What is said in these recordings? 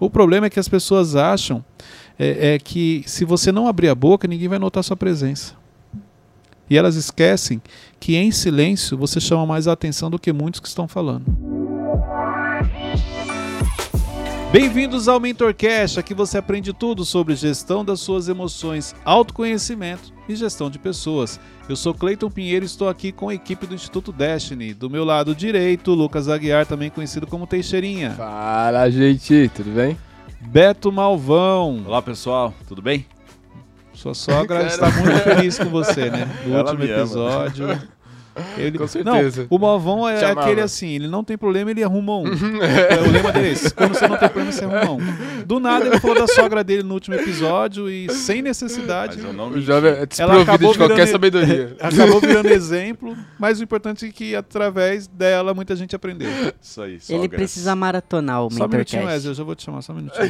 O problema é que as pessoas acham é, é que se você não abrir a boca, ninguém vai notar sua presença. E elas esquecem que em silêncio você chama mais atenção do que muitos que estão falando. Bem-vindos ao MentorCast, aqui você aprende tudo sobre gestão das suas emoções, autoconhecimento e gestão de pessoas. Eu sou Cleiton Pinheiro e estou aqui com a equipe do Instituto Destiny. Do meu lado direito, Lucas Aguiar, também conhecido como Teixeirinha. Fala, gente, tudo bem? Beto Malvão. Olá, pessoal, tudo bem? Sua sogra está muito feliz com você, né? No Ela último ama. episódio. Ele... Com certeza. Não, o Malvão é Chamava. aquele assim, ele não tem problema, ele arruma um. É, o lema dele é esse. Quando você não tem problema, você arruma um. Do nada ele falou da sogra dele no último episódio e sem necessidade. Mas eu não O jovem é desprovido de qualquer virando- sabedoria. Acabou virando exemplo, mas o importante é que através dela muita gente aprendeu. Isso aí, Ele sogras. precisa maratonar o Só um minutinho. Wesley, eu já vou te chamar, só um minutinho.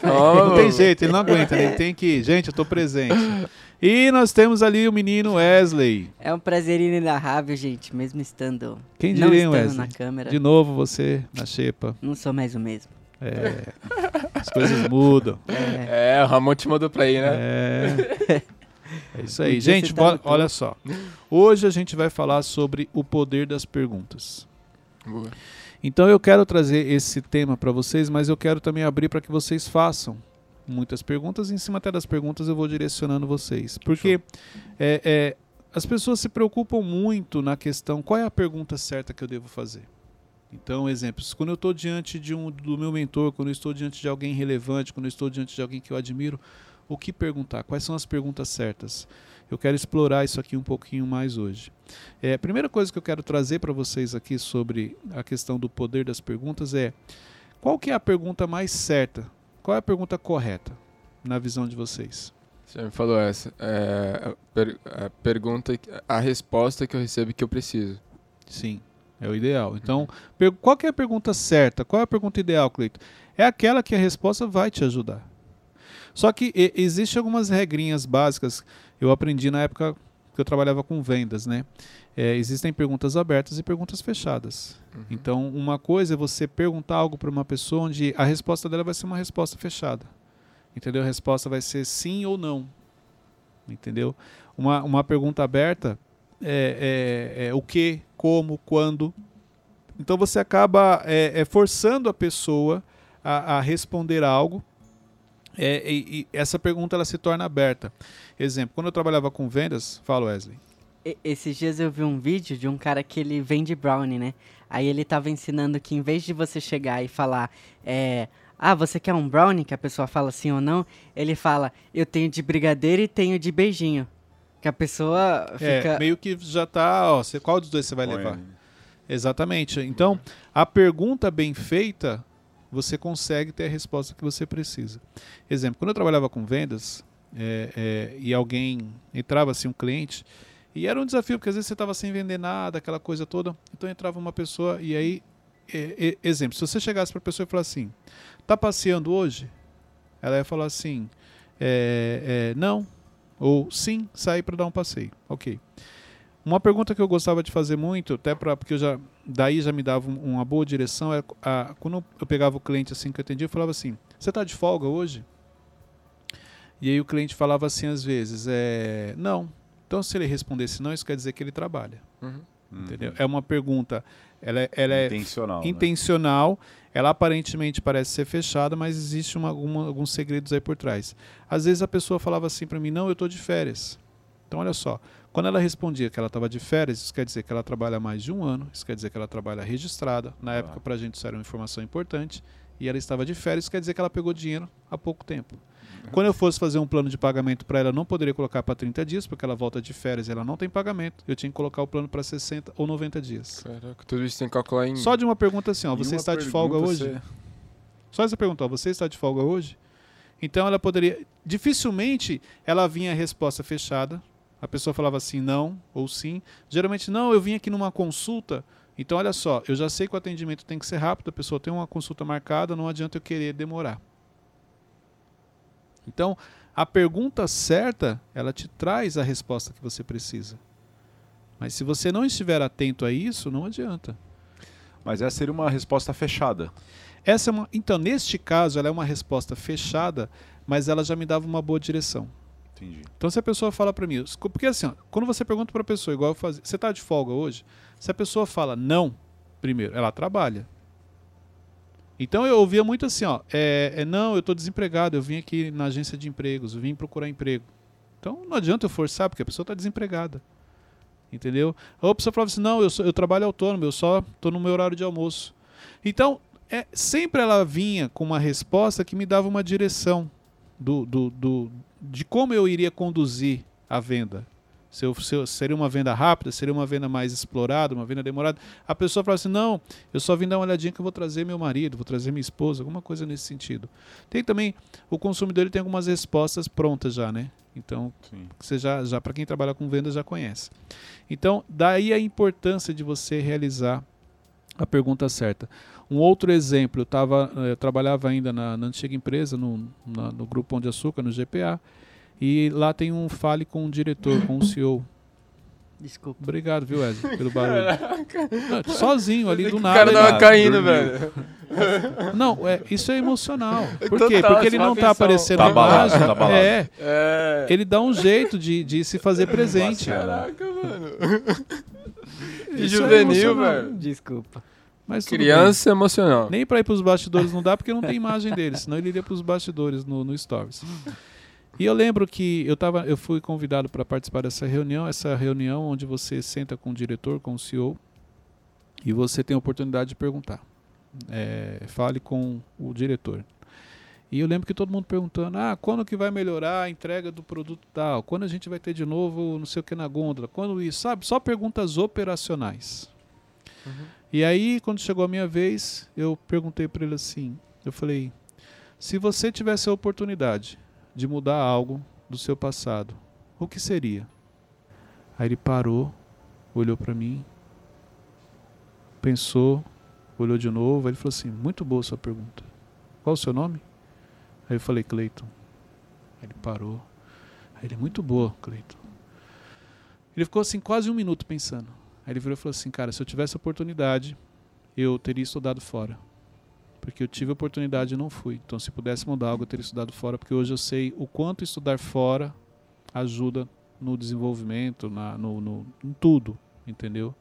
Toma, não tem mano. jeito, ele não aguenta, né? ele tem que. Gente, eu tô presente. E nós temos ali o menino Wesley. É um prazer inenarrável, gente, mesmo estando Quem não diria, estando Wesley? na câmera. De novo você na xepa. Não sou mais o mesmo. É, as coisas mudam. É, É, o Ramon te mandou pra aí, né? É. É isso aí. Gente, tá olha só. Hoje a gente vai falar sobre o poder das perguntas. Boa. Então eu quero trazer esse tema para vocês, mas eu quero também abrir para que vocês façam muitas perguntas. E em cima até das perguntas eu vou direcionando vocês. Porque é, é, as pessoas se preocupam muito na questão qual é a pergunta certa que eu devo fazer. Então, exemplos, quando eu estou diante de um, do meu mentor, quando eu estou diante de alguém relevante, quando eu estou diante de alguém que eu admiro, o que perguntar? Quais são as perguntas certas? Eu quero explorar isso aqui um pouquinho mais hoje. É, a primeira coisa que eu quero trazer para vocês aqui sobre a questão do poder das perguntas é qual que é a pergunta mais certa? Qual é a pergunta correta na visão de vocês? Você me falou essa. É, a, per- a pergunta, a resposta que eu recebo que eu preciso. Sim, é o ideal. Então, qual é a pergunta certa? Qual é a pergunta ideal, Cleito? É aquela que a resposta vai te ajudar. Só que e, existe algumas regrinhas básicas. Eu aprendi na época que eu trabalhava com vendas, né? É, existem perguntas abertas e perguntas fechadas. Uhum. Então, uma coisa é você perguntar algo para uma pessoa onde a resposta dela vai ser uma resposta fechada. Entendeu? A resposta vai ser sim ou não. Entendeu? Uma, uma pergunta aberta é, é- é o que, como, quando. Então você acaba é, é, forçando a pessoa a, a responder algo. é, e, e essa pergunta ela se torna aberta. Exemplo, quando eu trabalhava com vendas, fala Wesley. Esses dias eu vi um vídeo de um cara que ele vende brownie, né? Aí ele tava ensinando que em vez de você chegar e falar, é, ah, você quer um brownie? Que a pessoa fala sim ou não. Ele fala, eu tenho de brigadeiro e tenho de beijinho. Que a pessoa É, fica... meio que já tá, ó, você- qual dos dois você vai levar? Exatamente. Então, a pergunta bem feita, você consegue ter a resposta que você precisa. Exemplo, quando eu trabalhava com vendas é, é, e alguém entrava assim, um cliente, e era um desafio, porque às vezes você estava sem vender nada, aquela coisa toda, então entrava uma pessoa e aí, é, exemplo, se você chegasse para a pessoa e falasse assim, tá passeando hoje? Ela ia falar assim, é, é, não, ou sim, sair para dar um passeio. Ok. Uma pergunta que eu gostava de fazer muito, até pra, porque eu já daí já me dava um- uma boa direção, é a, quando eu pegava o cliente assim que eu atendia, eu falava assim: "Você está de folga hoje?" E aí o cliente falava assim às vezes, é, não. Então se ele respondesse não, isso quer dizer que ele trabalha, Uhum. Uhum. entendeu? É uma pergunta, ela, é- ela é Intencional. né? intencional, ela aparentemente parece ser fechada, mas existe uma, alguma- alguns segredos aí por trás. Às vezes a pessoa falava assim para mim, não, eu estou de férias. Então olha só, quando ela respondia que ela estava de férias, isso quer dizer que ela trabalha mais de um ano, isso quer dizer que ela trabalha registrada, na época para a gente isso era uma informação importante, e ela estava de férias, quer dizer que ela pegou dinheiro há pouco tempo. Quando eu fosse fazer um plano de pagamento para ela, não poderia colocar para 30 dias, porque ela volta de férias e ela não tem pagamento. Eu tinha que colocar o plano para 60 ou 90 dias. Caraca, tudo isso tem que calcular em. Só de uma pergunta assim, ó, você está de folga hoje? você- Só essa pergunta, ó, você está de folga hoje? Então ela poderia. Dificilmente ela vinha a resposta fechada. A pessoa falava assim, não ou sim. Geralmente, não, eu vim aqui numa consulta. Então, olha só, eu já sei que o atendimento tem que ser rápido, a pessoa tem uma consulta marcada, não adianta eu querer demorar. Então, a pergunta certa, ela te traz a resposta que você precisa. Mas se você não estiver atento a isso, não adianta. Mas essa seria uma resposta fechada. Essa é uma, então, neste caso, ela é uma resposta fechada, mas ela já me dava uma boa direção. Entendi. Então, se a pessoa fala para mim, porque assim, ó, quando você pergunta para a pessoa, igual eu fazia, você tá de folga hoje? Se a pessoa fala não, primeiro, ela trabalha. Então eu ouvia muito assim, ó, é, é não, eu estou desempregado, eu vim aqui na agência de empregos, eu vim procurar emprego. Então não adianta eu forçar, porque a pessoa está desempregada. Entendeu? Ou a pessoa falava assim, não, eu, sou, eu trabalho autônomo, eu só estou no meu horário de almoço. Então, é, sempre ela vinha com uma resposta que me dava uma direção do, do, do, de como eu iria conduzir a venda. Se, eu, se eu, seria uma venda rápida, seria uma venda mais explorada, uma venda demorada. A pessoa fala assim: não, eu só vim dar uma olhadinha que eu vou trazer meu marido, vou trazer minha esposa, alguma coisa nesse sentido. Tem também, o consumidor ele tem algumas respostas prontas já, né? Então, Sim. você já, já para quem trabalha com vendas já conhece. Então, daí a importância de você realizar a pergunta certa. Um outro exemplo, eu, tava, eu trabalhava ainda na, na antiga empresa, no, na, no Grupo Pão de Açúcar, no GPA, e lá tem um fale com o diretor, com o CEO. Desculpa. Obrigado, viu, Wesley, pelo barulho. Não, sozinho ali do nada. O cara tava caindo, velho. Não, é, isso é emocional. Por Total, quê? Porque ele não tá aparecendo tá na imagem. Tá é, é, Ele dá um jeito de, de se fazer presente. Caraca, mano. Que é juvenil, é velho. Desculpa. Mas Criança bem. emocional. Nem para ir para os bastidores não dá porque não tem imagem dele, senão ele iria para os bastidores no, no Stories. E eu lembro que eu, tava, eu fui convidado para participar dessa reunião, essa reunião onde você senta com o diretor, com o CEO, e você tem a oportunidade de perguntar. É, fale com o diretor. E eu lembro que todo mundo perguntando: ah, quando que vai melhorar a entrega do produto tal? Quando a gente vai ter de novo não sei o que na gôndola? Quando isso? Sabe? Só perguntas operacionais. Uhum. E aí, quando chegou a minha vez, eu perguntei para ele assim: eu falei, se você tivesse a oportunidade de mudar algo do seu passado, o que seria? Aí ele parou, olhou para mim, pensou, olhou de novo, aí ele falou assim: Muito boa sua pergunta. Qual o seu nome? Aí eu falei: Cleiton. Aí ele parou. Aí ele: Muito boa, Cleiton. Ele ficou assim quase um minuto pensando. Aí ele virou e falou assim: Cara, se eu tivesse oportunidade, eu teria estudado fora porque eu tive oportunidade e não fui. Então, se pudesse mudar algo, eu teria estudado fora, porque hoje eu sei o quanto estudar fora ajuda no desenvolvimento, na, no, no, em tudo, entendeu?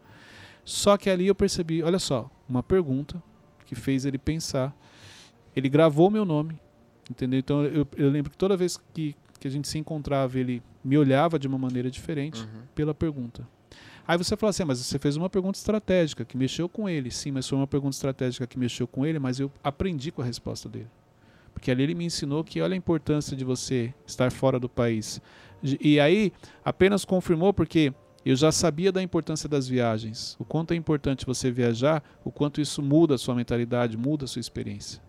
Só que ali eu percebi, olha só, uma pergunta que fez ele pensar. Ele gravou meu nome, entendeu? Então eu, eu lembro que toda vez que, que a gente se encontrava, ele me olhava de uma maneira diferente uhum. pela pergunta. Aí você fala assim, ah, mas você fez uma pergunta estratégica que mexeu com ele. Sim, mas foi uma pergunta estratégica que mexeu com ele, mas eu aprendi com a resposta dele. Porque ali ele me ensinou que olha a importância de você estar fora do país. E aí apenas confirmou porque eu já sabia da importância das viagens, o quanto é importante você viajar, o quanto isso muda a sua mentalidade, muda a sua experiência.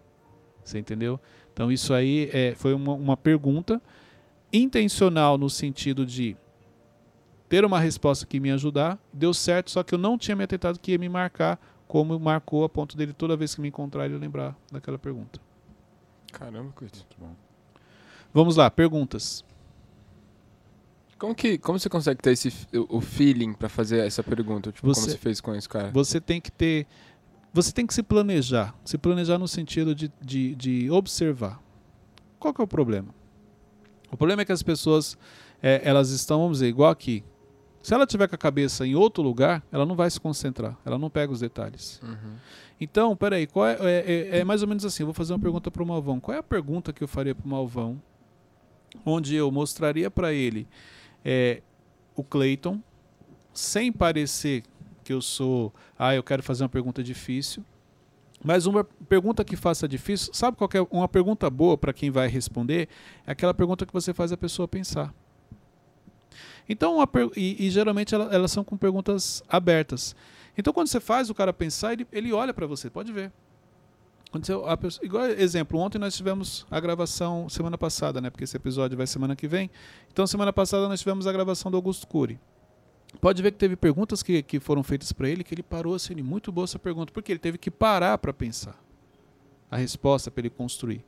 Você entendeu? Então isso aí é, foi uma, uma pergunta intencional no sentido de ter uma resposta que me ajudar. Deu certo, só que eu não tinha me atentado que ia me marcar como marcou a ponto dele toda vez que me encontrar ele lembrar daquela pergunta. Caramba, bom. Vamos lá, perguntas. Como que como você consegue ter esse o feeling para fazer essa pergunta, tipo, você, como você fez com esse cara? Você tem que ter você tem que se planejar, se planejar no sentido de, de, de observar. Qual que é o problema? O problema é que as pessoas é, elas estão, vamos dizer, igual aqui. Se ela tiver com a cabeça em outro lugar, ela não vai se concentrar, ela não pega os detalhes. Uhum. Então, peraí, qual é, é, é, é, mais ou menos assim, eu vou fazer uma pergunta para o Malvão. Qual é a pergunta que eu faria para o Malvão, onde eu mostraria para ele é, o Clayton, sem parecer que eu sou, ah, eu quero fazer uma pergunta difícil, mas uma pergunta que faça difícil, sabe qual é uma pergunta boa para quem vai responder? É aquela pergunta que você faz a pessoa pensar. Então, e, e, geralmente elas, elas, são com perguntas abertas. Então, quando você faz o cara pensar, ele, ele olha para você, pode ver. Você, a pessoa, igual exemplo, ontem nós tivemos a gravação semana passada, né? Porque esse episódio vai semana que vem. Então, semana passada nós tivemos a gravação do Augusto Cury. Pode ver que teve perguntas que, que foram feitas para ele que ele parou assim, muito boa essa pergunta, porque ele teve que parar para pensar a resposta para ele construir.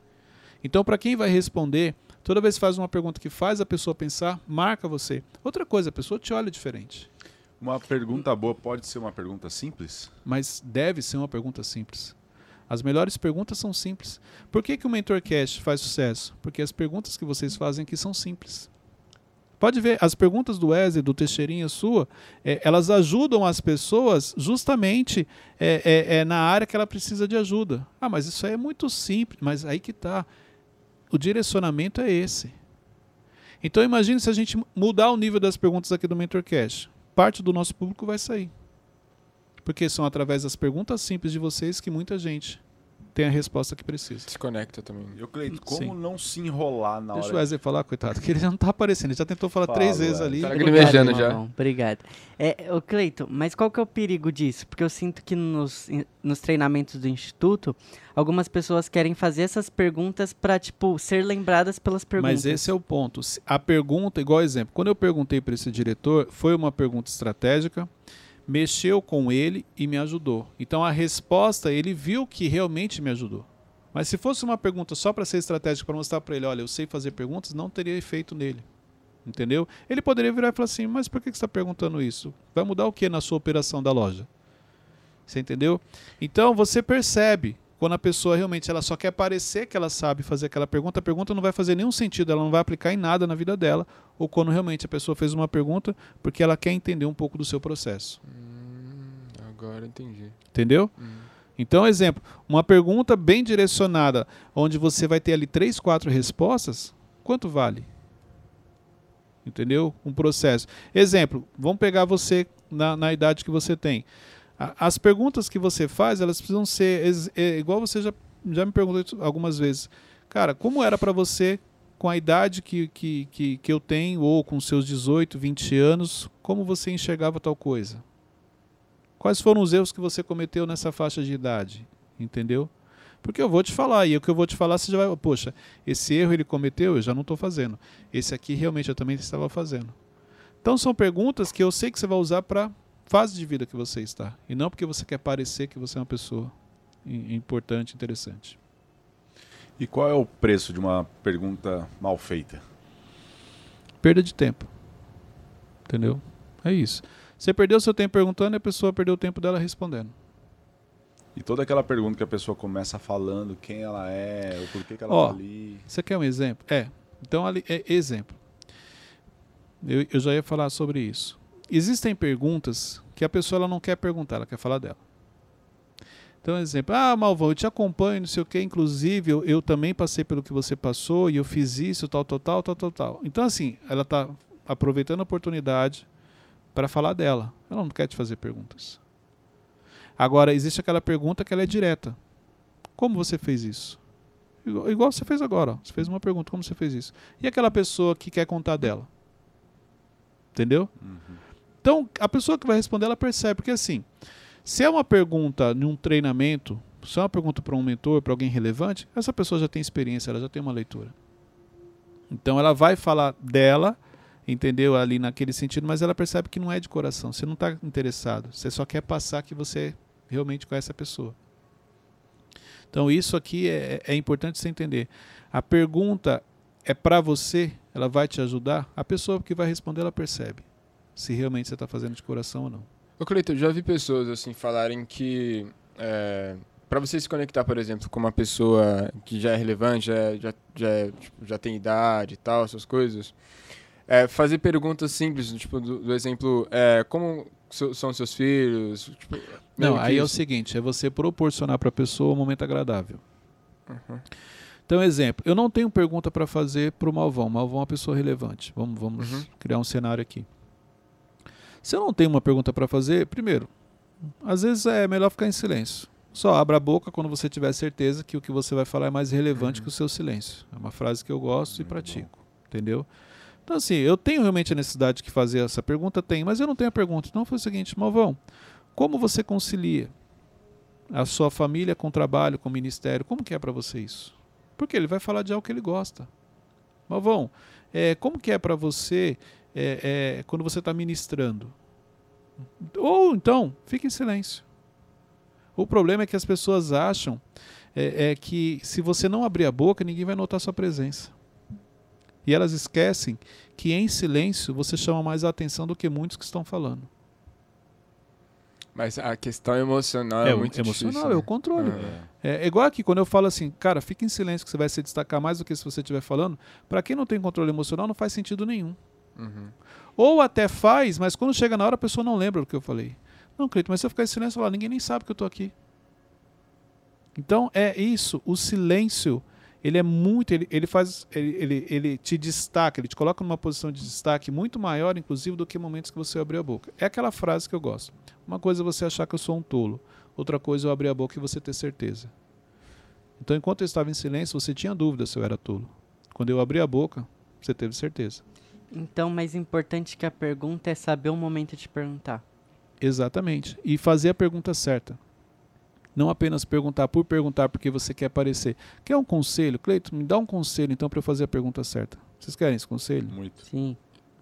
Então, para quem vai responder, Toda vez que faz uma pergunta que faz a pessoa pensar, marca você. Outra coisa, a pessoa te olha diferente. Uma pergunta boa pode ser uma pergunta simples? Mas deve ser uma pergunta simples. As melhores perguntas são simples. Por que, que o MentorCast faz sucesso? Porque as perguntas que vocês fazem aqui são simples. Pode ver, as perguntas do Wesley, do Teixeirinha sua, é, elas ajudam as pessoas justamente é, é, é, na área que ela precisa de ajuda. Ah, mas isso aí é muito simples, mas aí que está. O direcionamento é esse. Então imagine se a gente mudar o nível das perguntas aqui do MentorCast. Parte do nosso público vai sair. Porque são através das perguntas simples de vocês que muita gente tem a resposta que precisa. Se conecta também. Eu, Cleito, como Sim. não se enrolar na Deixa hora... Deixa o Wesley falar, coitado, que ele já não tá aparecendo. Ele já tentou falar Fala, três vezes ali. Tá lagrimejando já. Obrigado. É, ô Cleito, mas qual que é o perigo disso? Porque eu sinto que nos, nos treinamentos do Instituto, algumas pessoas querem fazer essas perguntas para tipo, ser lembradas pelas perguntas. Mas esse é o ponto. A pergunta, igual exemplo, quando eu perguntei para esse diretor, foi uma pergunta estratégica, mexeu com ele e me ajudou. Então a resposta, ele viu que realmente me ajudou. Mas se fosse uma pergunta só para ser estratégica, para mostrar para ele, olha, eu sei fazer perguntas, não teria efeito nele. Entendeu? Ele poderia virar e falar assim, mas por que você está perguntando isso? Vai mudar o que na sua operação da loja? Você entendeu? Então você percebe quando a pessoa realmente ela só quer parecer que ela sabe fazer aquela pergunta, a pergunta não vai fazer nenhum sentido, ela não vai aplicar em nada na vida dela, ou quando realmente a pessoa fez uma pergunta porque ela quer entender um pouco do seu processo. Hum, agora entendi. Entendeu? Hum. Então, exemplo, uma pergunta bem direcionada, onde você vai ter ali três, quatro respostas, quanto vale? Entendeu? Um processo. Exemplo, vamos pegar você na, na idade que você tem. As perguntas que você faz, elas precisam ser é, igual você já, já me perguntou algumas vezes. Cara, como era para você, com a idade que, que, que, que eu tenho, ou com seus 18, 20 anos, como você enxergava tal coisa? Quais foram os erros que você cometeu nessa faixa de idade? Entendeu? Porque eu vou te falar, e o que eu vou te falar, você já vai. Poxa, esse erro ele cometeu, eu já não estou fazendo. Esse aqui realmente eu também estava fazendo. Então são perguntas que eu sei que você vai usar para fase de vida que você está. E não porque você quer parecer que você é uma pessoa importante, interessante. E qual é o preço de uma pergunta mal feita? Perda de tempo. Entendeu? É isso. Você perdeu seu tempo perguntando e a pessoa perdeu o tempo dela respondendo. E toda aquela pergunta que a pessoa começa falando quem ela é, o porquê que ela está ali. Você quer um exemplo? É. Então, ali, é exemplo. Eu, eu já ia falar sobre isso existem perguntas que a pessoa ela não quer perguntar, ela quer falar dela. Então, exemplo, ah, Malvão, eu te acompanho, não sei o que, inclusive eu, eu também passei pelo que você passou e eu fiz isso, tal, tal, tal, tal, tal, tal. Então, assim, ela está aproveitando a oportunidade para falar dela. Ela não quer te fazer perguntas. Agora, existe aquela pergunta que ela é direta. Como você fez isso? Igual, igual você fez agora. Ó. Você fez uma pergunta, como você fez isso? E aquela pessoa que quer contar dela? Entendeu? Uhum. Então, a pessoa que vai responder, ela percebe, porque assim, se é uma pergunta num treinamento, se é uma pergunta para um mentor, para alguém relevante, essa pessoa já tem experiência, ela já tem uma leitura. Então, ela vai falar dela, entendeu? Ali naquele sentido, mas ela percebe que não é de coração, você não está interessado, você só quer passar que você realmente conhece a pessoa. Então, isso aqui é, é importante você entender. A pergunta é para você, ela vai te ajudar, a pessoa que vai responder, ela percebe se realmente você está fazendo de coração ou não. Ô Cleiton, já vi pessoas assim falarem que é, para você se conectar, por exemplo, com uma pessoa que já é relevante, já, já, já, tipo, já tem idade e tal, essas coisas, é, fazer perguntas simples, tipo, do, do exemplo, é, como so, são seus filhos? Tipo, não, aí isso. é o seguinte, é você proporcionar para a pessoa um momento agradável. Uhum. Então, exemplo, eu não tenho pergunta para fazer para o Malvão. Malvão é uma pessoa relevante. Vamos, vamos uhum. criar um cenário aqui. Se eu não tenho uma pergunta para fazer, primeiro, às vezes é melhor ficar em silêncio. Só abra a boca quando você tiver certeza que o que você vai falar é mais relevante uhum. que o seu silêncio. É uma frase que eu gosto e pratico. Entendeu? Então, assim, eu tenho realmente a necessidade de fazer essa pergunta? Tenho, mas eu não tenho a pergunta. Então, foi o seguinte, Malvão, como você concilia a sua família com o trabalho, com o ministério? Como que é para você isso? Porque ele vai falar de algo que ele gosta. Malvão, é, como que é para você é, é, quando você está ministrando. Ou então, fique em silêncio. O problema é que as pessoas acham é, é, que se você não abrir a boca, ninguém vai notar sua presença. E elas esquecem que em silêncio você chama mais a atenção do que muitos que estão falando. Mas a questão emocional é, É, o muito emocional, difícil. é o né? controle. É. É, é igual aqui, quando eu falo assim, cara, fica em silêncio que você vai se destacar mais do que se você estiver falando. Pra quem não tem controle emocional, não faz sentido nenhum. Uhum. Ou até faz, mas quando chega na hora a pessoa não lembra do que eu falei. Não, Cleiton, mas se eu ficar em silêncio, lá, ninguém nem sabe que eu tô aqui. Então é isso, o silêncio, ele é muito, ele, ele faz, ele, ele, ele te destaca, ele te coloca numa posição de destaque muito maior, inclusive, do que momentos que você abriu a boca. É aquela frase que eu gosto. Uma coisa é você achar que eu sou um tolo, outra coisa é eu abrir a boca e você ter certeza. Então, enquanto eu estava em silêncio, você tinha dúvida se eu era tolo. Quando eu abri a boca, você teve certeza. Então, mais importante que a pergunta é saber o momento de perguntar. Exatamente. E fazer a pergunta certa. Não apenas perguntar por perguntar porque você quer aparecer. Quer um conselho? Cleiton, me dá um conselho então para eu fazer a pergunta certa. Vocês querem esse conselho? Muito. Sim.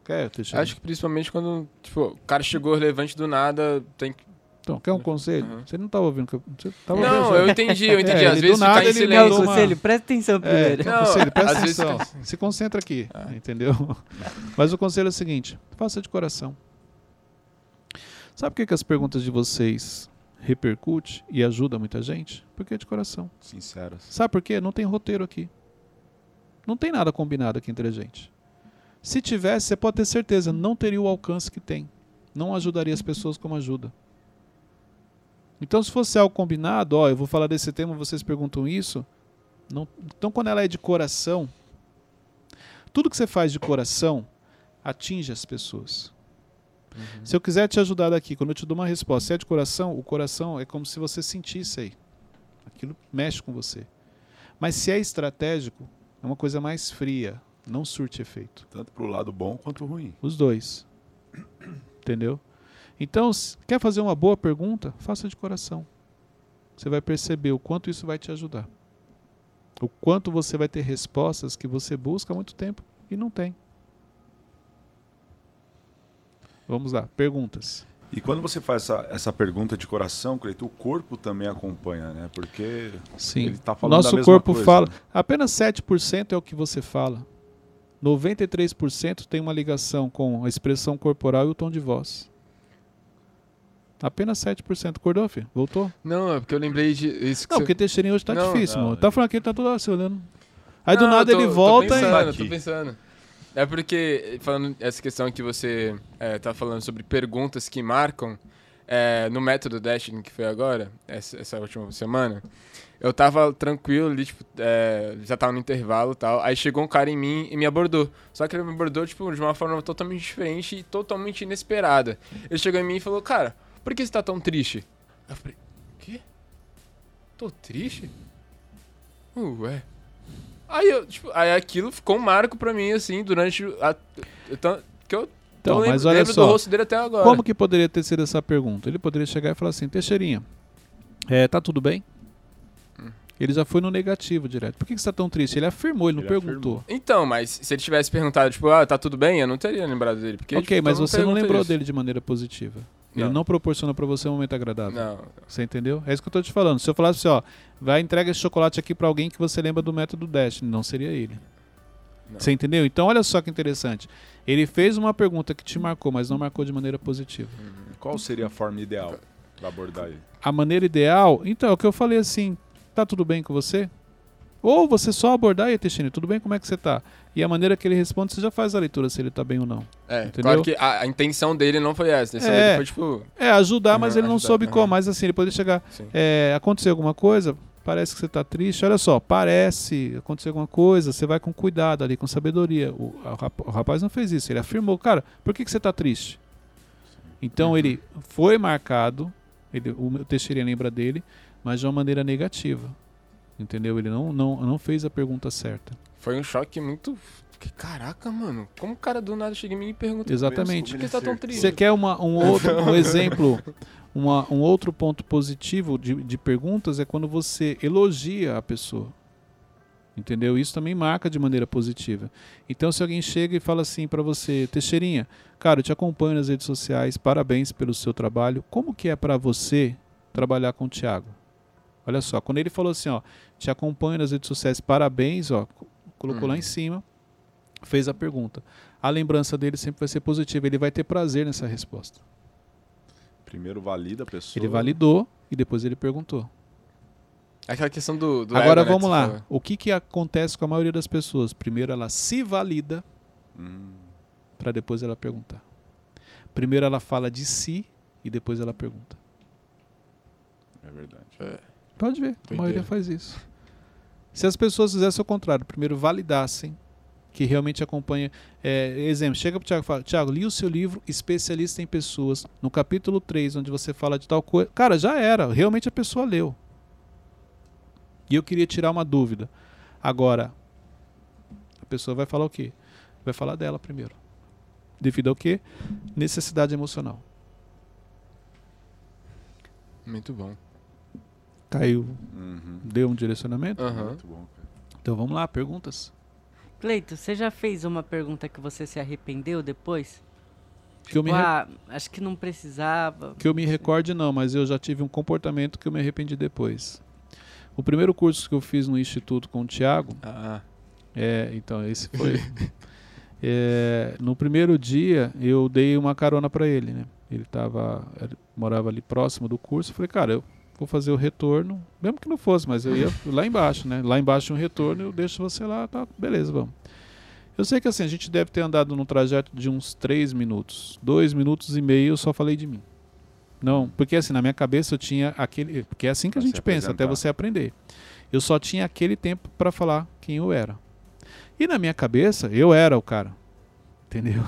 Quer, Teixeira? Acho que principalmente quando, tipo, o cara chegou relevante do nada, tem que... Então, quer um conselho? Uhum. Você não estava ouvindo. que eu- Você tava Não, ouvindo, eu entendi, eu entendi. É, Às vezes nada, ficar em silêncio... uma- conselho, presta atenção É, primeiro. não, Não, conselho, presta às vezes- atenção. Se concentra aqui, Ah. entendeu? Mas o conselho é o seguinte: faça de coração. Sabe por que, que as perguntas de vocês repercutem e ajudam muita gente? Porque é de coração. Sinceras. Sabe por quê? Não tem roteiro aqui. Não tem nada combinado aqui entre a gente. Se tivesse, você pode ter certeza, não teria o alcance que tem. Não ajudaria as pessoas como ajuda. Então, se fosse algo combinado, ó, eu vou falar desse tema, vocês perguntam isso. não- então, quando ela é de coração, tudo que você faz de coração atinge as pessoas. Se eu quiser te ajudar daqui, quando eu te dou uma resposta, se é de coração, o coração é como se você sentisse aí. Aquilo mexe com você. Mas se é estratégico, é uma coisa mais fria, não surte efeito. Tanto pro lado bom quanto ruim. Os dois. Entendeu? Então, se quer fazer uma boa pergunta? Faça de coração. Você vai perceber o quanto isso vai te ajudar. O quanto você vai ter respostas que você busca há muito tempo e não tem. Vamos lá, perguntas. E quando você faz essa, essa pergunta de coração, Cleiton, o corpo também acompanha, né? Porque Sim. ele tá falando da Nosso mesma corpo coisa, fala. né? Apenas 7% é o que você fala. 93% tem uma ligação com a expressão corporal e o tom de voz. Apenas 7%. Acordou, filho? Voltou? Não, é porque eu lembrei de... Isso que Não, você- porque Teixeirinho hoje tá Não, difícil, não, mano. é. Tá falando que ele tá toda hora se olhando. Aí do Não, nada eu tô- ele tô volta pensando, e. tô pensando. É porque, falando essa questão que você é, tá falando sobre perguntas que marcam, é, no método Destiny que foi agora, essa, essa última semana, eu tava tranquilo ali, tipo, é, já tava no intervalo e tal, aí chegou um cara em mim e me abordou. Só que ele me abordou, tipo, de uma forma totalmente diferente e totalmente inesperada. Ele chegou em mim e falou, cara, por que você tá tão triste? Eu falei, quê? Tô triste? Ué. Aí, eu, tipo, aí aquilo ficou um marco pra mim, assim, durante a. que eu Então, lembro, mas olha lembro só. do rosto dele até agora. Como que poderia ter sido essa pergunta? Ele poderia chegar e falar assim: Teixeirinha, é, tá tudo bem? Hum. Ele já foi no negativo direto. Por que, que você tá tão triste? Ele afirmou, ele não Ele perguntou. Então, mas se ele tivesse perguntado, tipo, ah, tá tudo bem, eu não teria lembrado dele. Porque, ok, tipo, mas mundo você não lembrou isso. dele de maneira positiva. Ele Não. não proporciona pra você um momento agradável. Não. Você entendeu? É isso que eu tô te falando. Se eu falasse assim, ó, vai entrega esse chocolate aqui pra alguém que você lembra do método Destiny, não seria ele. Não. Você entendeu? Então olha só que interessante. Ele fez uma pergunta que te marcou, mas não marcou de maneira positiva. Qual seria a forma ideal para abordar ele? A maneira ideal, então, é o que eu falei assim, tá tudo bem com você? Ou você só abordar e Teixeira, tudo bem, como é que você tá? E a maneira que ele responde, você já faz a leitura se ele tá bem ou não. É, Entendeu? claro que a, a intenção dele não foi essa. É. foi, tipo, É, ajudar, mas Aham, ele não ajudar, soube aham. como. Mas assim, ele poderia chegar, é, aconteceu alguma coisa, parece que você tá triste. Olha só, parece acontecer alguma coisa, você vai com cuidado ali, com sabedoria. O, a o rapaz não fez isso, ele afirmou, cara, por que, que você tá triste? Então Uhum. ele foi marcado, ele, o Teixeira lembra dele, mas de uma maneira negativa. Entendeu? Ele não, não, não fez a pergunta certa. Foi um choque muito. Caraca, mano. Como o cara do nada chega em mim e pergunta Exatamente. por que você tá tão triste? Você quer uma, um outro um exemplo, uma, um outro ponto positivo de, de perguntas é quando você elogia a pessoa. Entendeu? Isso também marca de maneira positiva. Então, se alguém chega e fala assim pra você, Teixeirinha, cara, eu te acompanho nas redes sociais, parabéns pelo seu trabalho. Como que é pra você trabalhar com o Thiago? Olha só, quando ele falou assim, ó, te acompanho nas redes sociais, parabéns, ó, co- colocou lá Uhum. em cima, fez a pergunta. A lembrança dele sempre vai ser positiva, ele vai ter prazer nessa resposta. Primeiro valida a pessoa. Ele validou e depois ele perguntou. Aquela questão do, do Agora ego, né, vamos lá. falou. O que, que acontece com a maioria das pessoas? Primeiro ela se valida Hum, para depois ela perguntar. Primeiro ela fala de si e depois ela pergunta. é verdade. É. Pode ver, a Doideira. maioria faz isso. Se as pessoas fizessem o contrário, primeiro validassem que realmente acompanha. É, exemplo, chega pro Thiago e fala: Thiago, li o seu livro Especialista em Pessoas, no capítulo 3, onde você fala de tal coisa. Cara, já era, realmente a pessoa leu. E eu queria tirar uma dúvida. Agora, a pessoa vai falar o quê? Vai falar dela primeiro. Devido ao quê? Necessidade emocional. Muito bom. Caiu, Uhum. deu um direcionamento? Muito bom, cara. Então vamos lá, perguntas. Cleito, você já fez uma pergunta que você se arrependeu depois? Que eu me Tipo, re- ah, acho que não precisava. Que eu me recorde, não, mas eu já tive um comportamento que eu me arrependi depois. O primeiro curso que eu fiz no Instituto com o Tiago, Ah, é, então esse foi. é, no primeiro dia eu dei uma carona para ele, né? Ele tava, ele morava ali próximo do curso. Eu falei, cara, eu vou fazer o retorno, mesmo que não fosse, mas eu ia lá embaixo, né? Lá embaixo um retorno, eu deixo você lá, tá? Beleza, vamos. Eu sei que assim, a gente deve ter andado num trajeto de uns três minutos. Dois minutos e meio eu só falei de mim. Não, porque assim, na minha cabeça eu tinha aquele. Porque é assim que a Pra se gente pensa, até você aprender. Eu só tinha aquele tempo para falar quem eu era. E na minha cabeça, eu era o cara. Entendeu?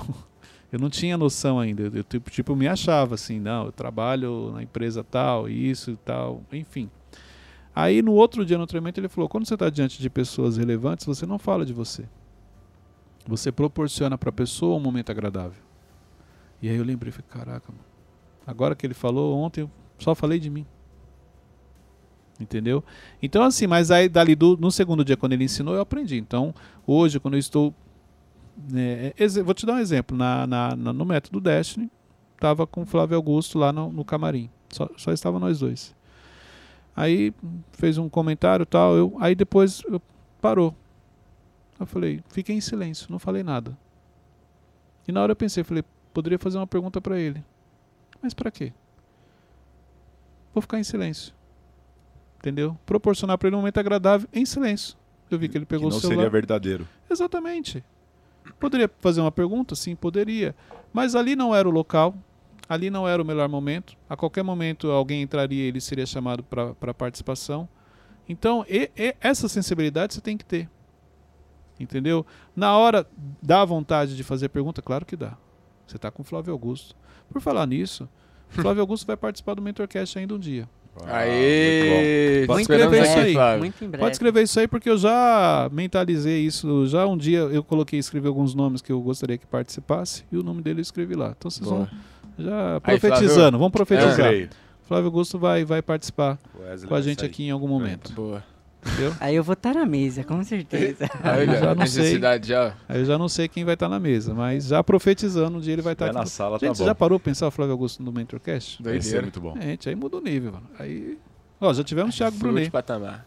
Eu não tinha noção ainda. Eu, tipo, tipo, me achava assim, não, eu trabalho na empresa tal, isso e tal, enfim. Aí no outro dia no treinamento ele falou: quando você está diante de pessoas relevantes, você não fala de você. Você proporciona para a pessoa um momento agradável. E aí eu lembrei, falei, caraca, mano. agora que ele falou, ontem eu só falei de mim. Entendeu? Então assim, mas aí dali do, no segundo dia quando ele ensinou, eu aprendi. Então, hoje quando eu estou é, exe- vou te dar um exemplo, na, na- na- no método Destiny, tava com o Flávio Augusto lá no, no camarim. Só, só estava nós dois. Aí fez um comentário tal, eu, aí depois eu- parou. Eu falei, fiquei em silêncio, não falei nada. E na hora eu pensei, falei, poderia fazer uma pergunta para ele. Mas para quê? Vou ficar em silêncio. Entendeu? Proporcionar para ele um momento agradável em silêncio. Eu vi que ele pegou que não o celular. seria verdadeiro. Exatamente. Poderia fazer uma pergunta? Sim, poderia. Mas ali não era o local, ali não era o melhor momento. A qualquer momento alguém entraria e ele seria chamado para participação. Então, e- e essa sensibilidade você tem que ter. Entendeu? Na hora, dá vontade de fazer pergunta? Claro que dá. Você está com o Flávio Augusto. Por falar nisso, Flávio Augusto vai participar do Mentorcast ainda um dia. Ah, Aê! Pode Esperamos escrever isso aí. Flávio. Muito em breve. Pode escrever isso aí porque eu já mentalizei isso. Já um dia eu coloquei, escrevi alguns nomes que eu gostaria que participasse e o nome dele eu escrevi lá. Então vocês Boa. vão já Aí, profetizando, Flávio. vamos profetizar. Flávio Augusto vai, vai participar Wesley com a gente aqui em algum momento, Boa. Entendeu? Aí eu vou estar na mesa, com certeza. Aí, eu já não sei. já. Aí eu já não sei quem vai estar na mesa, mas já profetizando, um dia ele vai estar Vai na aqui. sala, Gente, tá você bom. já parou pra pensar o Flávio Augusto no Mentorcast? Vai ser Doideira. muito bom. Gente, aí muda o nível, mano. Aí, ó, já tivemos Thiago Foi outro Brunet. patamar.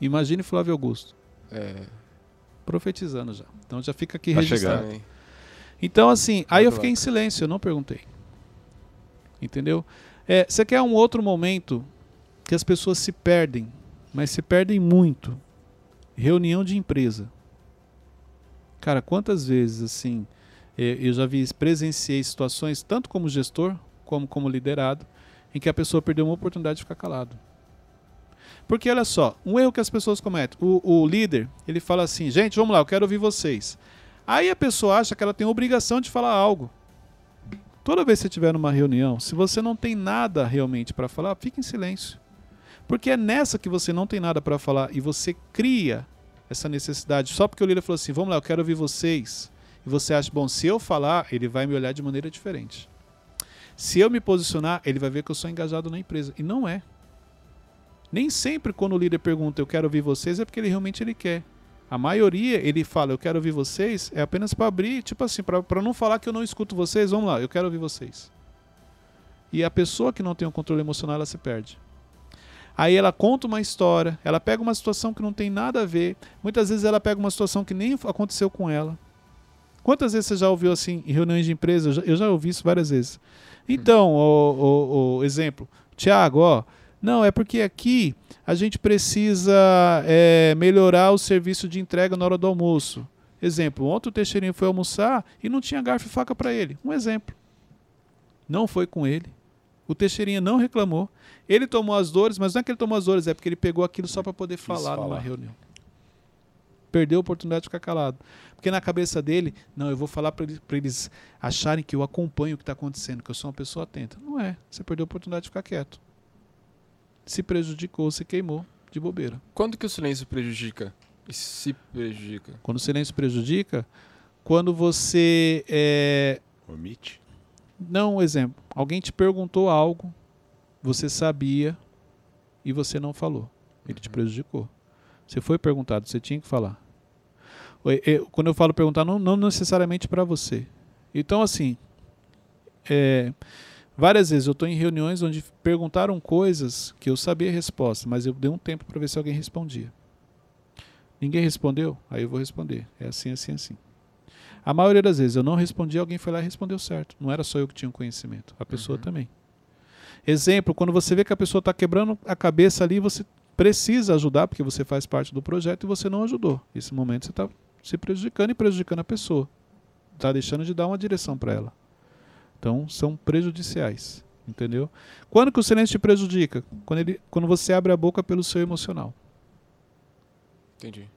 Imagine Flávio Augusto. É, Profetizando já. Então já fica aqui Tá registrado. também. Então, assim, aí eu fiquei em silêncio, eu não perguntei. Entendeu? É, você quer um outro momento que as pessoas se perdem, mas se perdem muito. Reunião de empresa. Cara, quantas vezes, assim, eh, eu já vi, presenciei situações, tanto como gestor, como como liderado, em que a pessoa perdeu uma oportunidade de ficar calado. Porque olha só, um erro que as pessoas cometem. O, o líder, ele fala assim, gente, vamos lá, eu quero ouvir vocês. Aí a pessoa acha que ela tem obrigação de falar algo. Toda vez que você estiver numa reunião, se você não tem nada realmente para falar, fique em silêncio. Porque é nessa que você não tem nada para falar e você cria essa necessidade. Só porque o líder falou assim: vamos lá, eu quero ouvir vocês. E você acha, bom, se eu falar, ele vai me olhar de maneira diferente. Se eu me posicionar, ele vai ver que eu sou engajado na empresa. E não é. Nem sempre quando o líder pergunta, eu quero ouvir vocês, é porque ele realmente ele quer. A maioria, ele fala, eu quero ouvir vocês, é apenas para abrir, tipo assim, para não falar que eu não escuto vocês, vamos lá, eu quero ouvir vocês. E a pessoa que não tem o controle emocional, ela se perde. Aí ela conta uma história, ela pega uma situação que não tem nada a ver, muitas vezes ela pega uma situação que nem aconteceu com ela, Quantas vezes você já ouviu assim em reuniões de empresa? Eu já, eu já ouvi isso várias vezes. Então, o, o- o exemplo, Tiago, ó, não, é porque aqui a gente precisa é, melhorar o serviço de entrega na hora do almoço. Exemplo, ontem o Teixeirinho foi almoçar e não tinha garfo e faca para ele. Um exemplo. Não foi com ele. O Teixeirinha não reclamou. Ele tomou as dores, mas não é que ele tomou as dores, é porque ele pegou aquilo só para poder falar, numa falar. reunião. Perdeu a oportunidade de ficar calado. Porque na cabeça dele, não, eu vou falar para eles, eles acharem que eu acompanho o que está acontecendo, que eu sou uma pessoa atenta. Não é. Você perdeu a oportunidade de ficar quieto. Se prejudicou, se queimou de bobeira. Quando que o silêncio prejudica? E se prejudica? Quando o silêncio prejudica, quando você é, Omite. Não, um exemplo. Alguém te perguntou algo, você sabia e você não falou. Ele te prejudicou. Você foi perguntado, você tinha que falar. Eu- Quando eu falo perguntar, não, não necessariamente para você. Então, assim, é, várias vezes eu estou em reuniões onde perguntaram coisas que eu sabia a resposta, mas eu dei um tempo para ver se alguém respondia. Ninguém respondeu? Aí eu vou responder. É assim, assim, assim. A maioria das vezes eu não respondi, alguém foi lá e respondeu certo. Não era só eu que tinha o conhecimento, a pessoa Uhum. também. Exemplo, quando você vê que a pessoa está quebrando a cabeça ali, você precisa ajudar, porque você faz parte do projeto e você não ajudou. Nesse momento você está se prejudicando e prejudicando a pessoa. Está deixando de dar uma direção para ela. Então, são prejudiciais. Entendeu? Quando que o silêncio te prejudica? Quando, ele, quando você abre a boca pelo seu emocional. Entendi.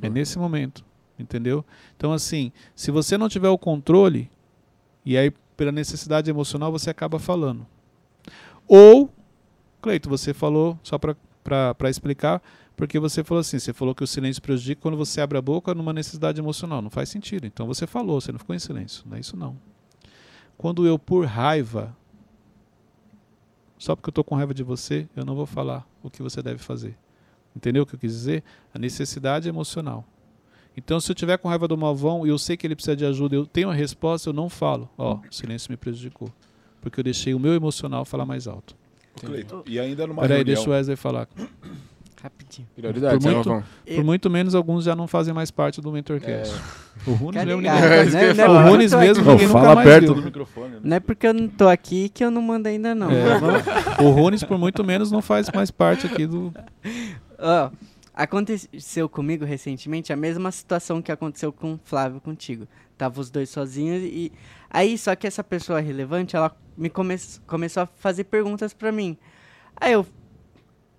É nesse momento, entendeu? Então, assim, se você não tiver o controle, e aí pela necessidade emocional você acaba falando. Ou, Cleito, você falou, só para explicar, porque você falou assim, você falou que o silêncio prejudica quando você abre a boca numa necessidade emocional. Não faz sentido. Então você falou, você não ficou em silêncio. Não é isso não. Quando eu, por raiva, só porque eu estou com raiva de você, eu não vou falar o que você deve fazer. Entendeu o que eu quis dizer? A necessidade emocional. Então, se eu tiver com raiva do Malvão e eu sei que ele precisa de ajuda, eu tenho a resposta, eu não falo. Ó, o silêncio me prejudicou. Porque eu deixei o meu emocional falar mais alto. Cleiton, e ainda numa Peraí, reunião... deixa o Wesley falar. Rapidinho. Prioridade, Por né, muito-? Por muito menos, alguns já não fazem mais parte do Mentorcast. O Runes Tá mesmo ninguém- É, né? é O Runes mesmo ninguém nunca fala mais perto viu. do microfone. né? Não é porque eu não tô aqui que eu não mando ainda, não. É. Vamos- O Runes, por muito menos, não faz mais parte aqui do. Ó, aconteceu comigo recentemente a mesma situação que aconteceu com o Flávio contigo. Tava os dois sozinhos e aí só que essa pessoa relevante, ela me come começou a fazer perguntas pra mim. Aí eu